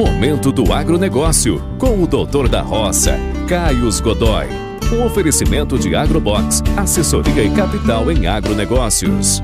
Momento do Agronegócio, com o doutor da roça, Caios Godoy. Um oferecimento de Agrobox, assessoria e capital em agronegócios.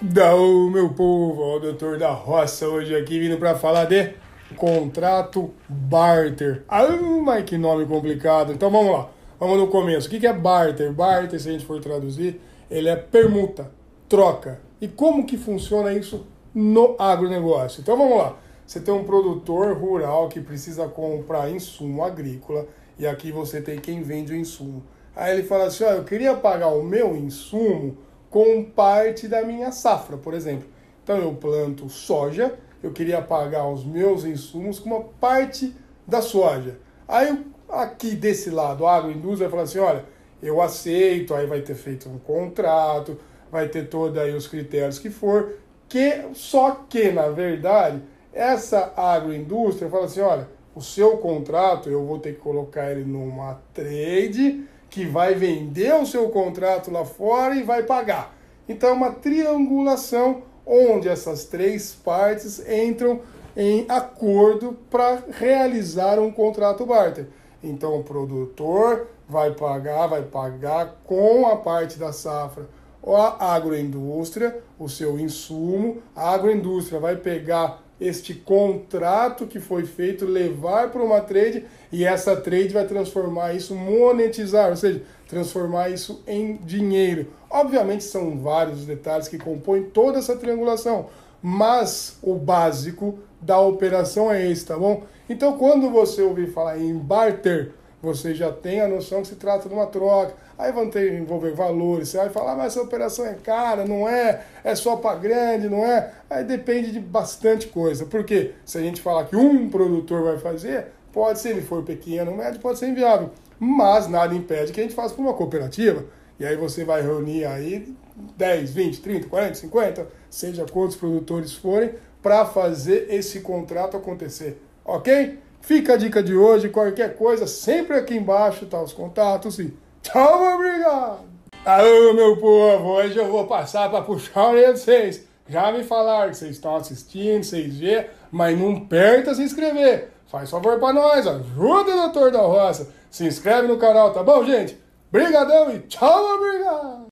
Dão, meu povo, o doutor da roça hoje aqui vindo para falar de contrato barter. Ah, mas que nome complicado. Então vamos lá, vamos no começo. O que é barter? Barter, se a gente for traduzir, ele é permuta, troca. E como que funciona isso no agronegócio? Então vamos lá. Você tem um produtor rural que precisa comprar insumo agrícola e aqui você tem quem vende o insumo. Aí ele fala assim: ó, eu queria pagar o meu insumo com parte da minha safra, por exemplo. Então eu planto soja, eu queria pagar os meus insumos com uma parte da soja. Aí aqui desse lado, a agroindústria vai falar assim: olha, eu aceito, aí vai ter feito um contrato, vai ter todos aí os critérios que for, que só que na verdade essa agroindústria fala assim: olha, o seu contrato eu vou ter que colocar ele numa trade que vai vender o seu contrato lá fora e vai pagar. Então é uma triangulação onde essas três partes entram em acordo para realizar um contrato barter. Então o produtor vai pagar, vai pagar com a parte da safra a agroindústria, o seu insumo, a agroindústria vai pegar este contrato que foi feito, levar para uma trade e essa trade vai transformar isso, monetizar, ou seja, transformar isso em dinheiro. Obviamente são vários detalhes que compõem toda essa triangulação, mas o básico da operação é esse, tá bom? Então quando você ouvir falar em barter, você já tem a noção que se trata de uma troca. Aí vão ter envolver valores, você vai falar, ah, mas essa operação é cara, não é, é só para grande, não é? Aí depende de bastante coisa. Porque se a gente falar que um produtor vai fazer, pode, se ele for pequeno, médio, pode ser inviável. Mas nada impede que a gente faça para uma cooperativa. E aí você vai reunir aí 10, 20, 30, 40, 50, seja quantos produtores forem, para fazer esse contrato acontecer. Ok? Fica a dica de hoje, qualquer coisa, sempre aqui embaixo tá os contatos e tchau, obrigado! Alô, meu povo, hoje eu vou passar para puxar a orelha de vocês. Já me falaram que vocês estão assistindo, vocês vê, mas não perca se inscrever. Faz favor para nós, ajuda o doutor da roça. Se inscreve no canal, tá bom, gente? Brigadão e tchau, obrigado!